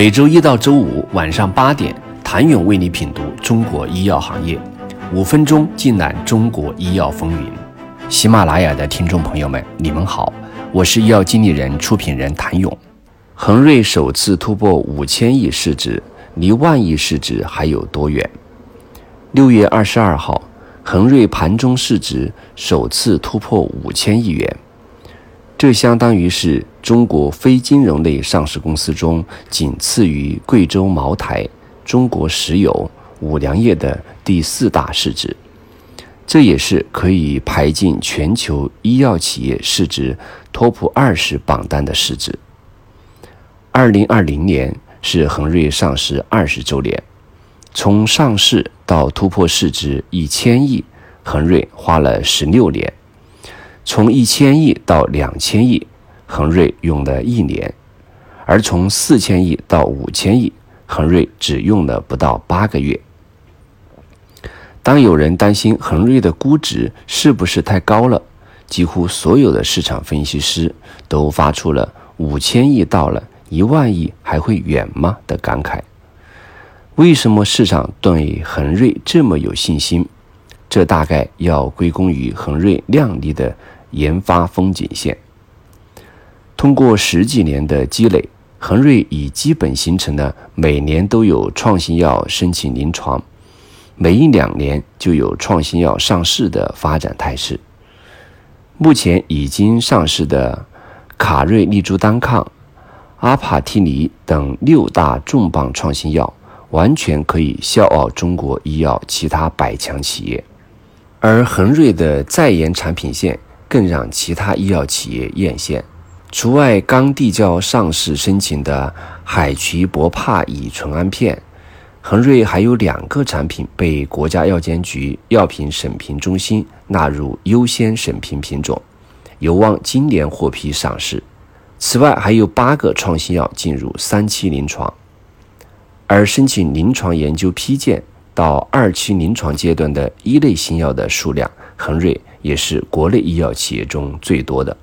每周一到周五晚上八点，谭勇为你品读中国医药行业，五分钟尽览中国医药风云。喜马拉雅的听众朋友们，你们好，我是医药经理人、出品人谭勇。恒瑞首次突破五千亿市值，离万亿市值还有多远？六月二十二号，恒瑞盘中市值首次突破五千亿元。这相当于是中国非金融类上市公司中仅次于贵州茅台、中国石油、五粮液的第四大市值，这也是可以排进全球医药企业市值 TOP 二十榜单的市值。二零二零年是恒瑞上市二十周年，从上市到突破市值一千亿，恒瑞花了十六年。从一千亿到两千亿，恒瑞用了一年；而从四千亿到五千亿，恒瑞只用了不到八个月。当有人担心恒瑞的估值是不是太高了，几乎所有的市场分析师都发出了“五千亿到了，一万亿还会远吗”的感慨。为什么市场对恒瑞这么有信心？这大概要归功于恒瑞亮丽的。研发风景线。通过十几年的积累，恒瑞已基本形成了每年都有创新药申请临床，每一两年就有创新药上市的发展态势。目前已经上市的卡瑞利珠单抗、阿帕替尼等六大重磅创新药，完全可以笑傲中国医药其他百强企业。而恒瑞的在研产品线。更让其他医药企业艳羡。除外刚递交上市申请的海曲博帕乙醇胺片，恒瑞还有两个产品被国家药监局药品审评中心纳入优先审评品种，有望今年获批上市。此外，还有八个创新药进入三期临床，而申请临床研究批件到二期临床阶段的一类新药的数量，恒瑞。也是国内医药企业中最多的。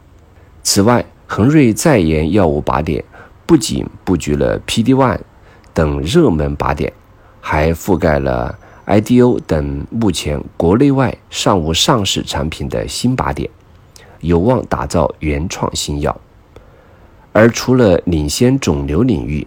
此外，恒瑞在研药物靶点不仅布局了 PD-1 等热门靶点，还覆盖了 IDO 等目前国内外尚无上市产品的新靶点，有望打造原创新药。而除了领先肿瘤领域，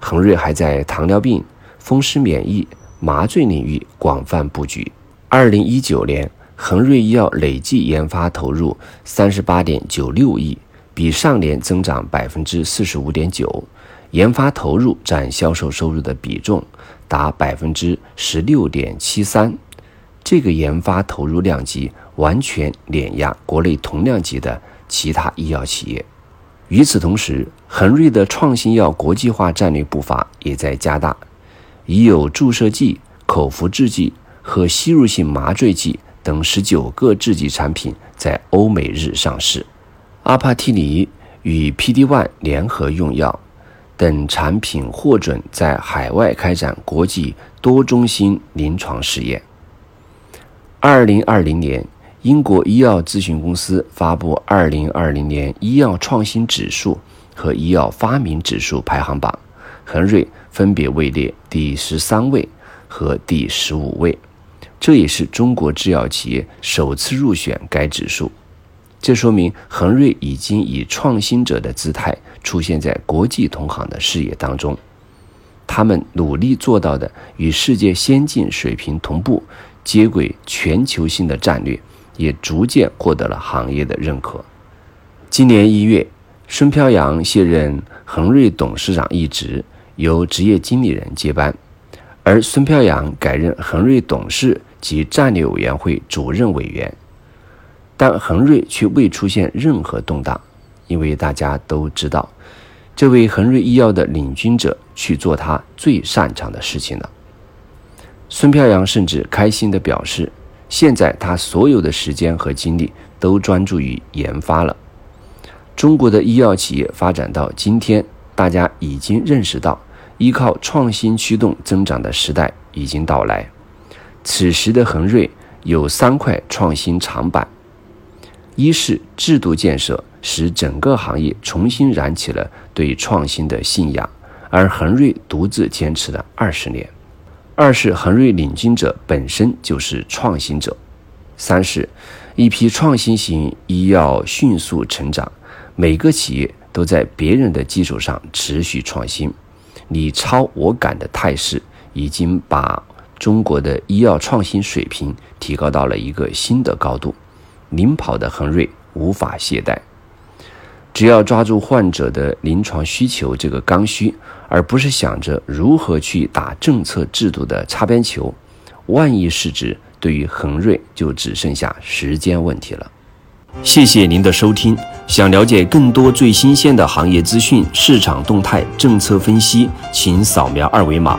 恒瑞还在糖尿病、风湿免疫、麻醉领域广泛布局。二零一九年。恒瑞医药累计研发投入三十八点九六亿，比上年增长百分之四十五点九，研发投入占销售收入的比重达百分之十六点七三，这个研发投入量级完全碾压国内同量级的其他医药企业。与此同时，恒瑞的创新药国际化战略步伐也在加大，已有注射剂、口服制剂和吸入性麻醉剂。等十九个制剂产品在欧美日上市，阿帕替尼与 PD-1 联合用药等产品获准在海外开展国际多中心临床试验。二零二零年，英国医药咨询公司发布二零二零年医药创新指数和医药发明指数排行榜，恒瑞分别位列第十三位和第十五位。这也是中国制药企业首次入选该指数，这说明恒瑞已经以创新者的姿态出现在国际同行的视野当中。他们努力做到的与世界先进水平同步，接轨全球性的战略，也逐渐获得了行业的认可。今年一月，孙飘扬卸任恒瑞董事长一职，由职业经理人接班，而孙飘扬改任恒瑞董事。及战略委员会主任委员，但恒瑞却未出现任何动荡，因为大家都知道，这位恒瑞医药的领军者去做他最擅长的事情了。孙飘扬甚至开心地表示，现在他所有的时间和精力都专注于研发了。中国的医药企业发展到今天，大家已经认识到，依靠创新驱动增长的时代已经到来。此时的恒瑞有三块创新长板：一是制度建设，使整个行业重新燃起了对创新的信仰；而恒瑞独自坚持了二十年。二是恒瑞领军者本身就是创新者。三是，一批创新型医药迅速成长，每个企业都在别人的基础上持续创新，你超我赶的态势已经把中国的医药创新水平提高到了一个新的高度，领跑的恒瑞无法懈怠。只要抓住患者的临床需求这个刚需，而不是想着如何去打政策制度的擦边球，万亿市值对于恒瑞就只剩下时间问题了。谢谢您的收听。想了解更多最新鲜的行业资讯、市场动态、政策分析，请扫描二维码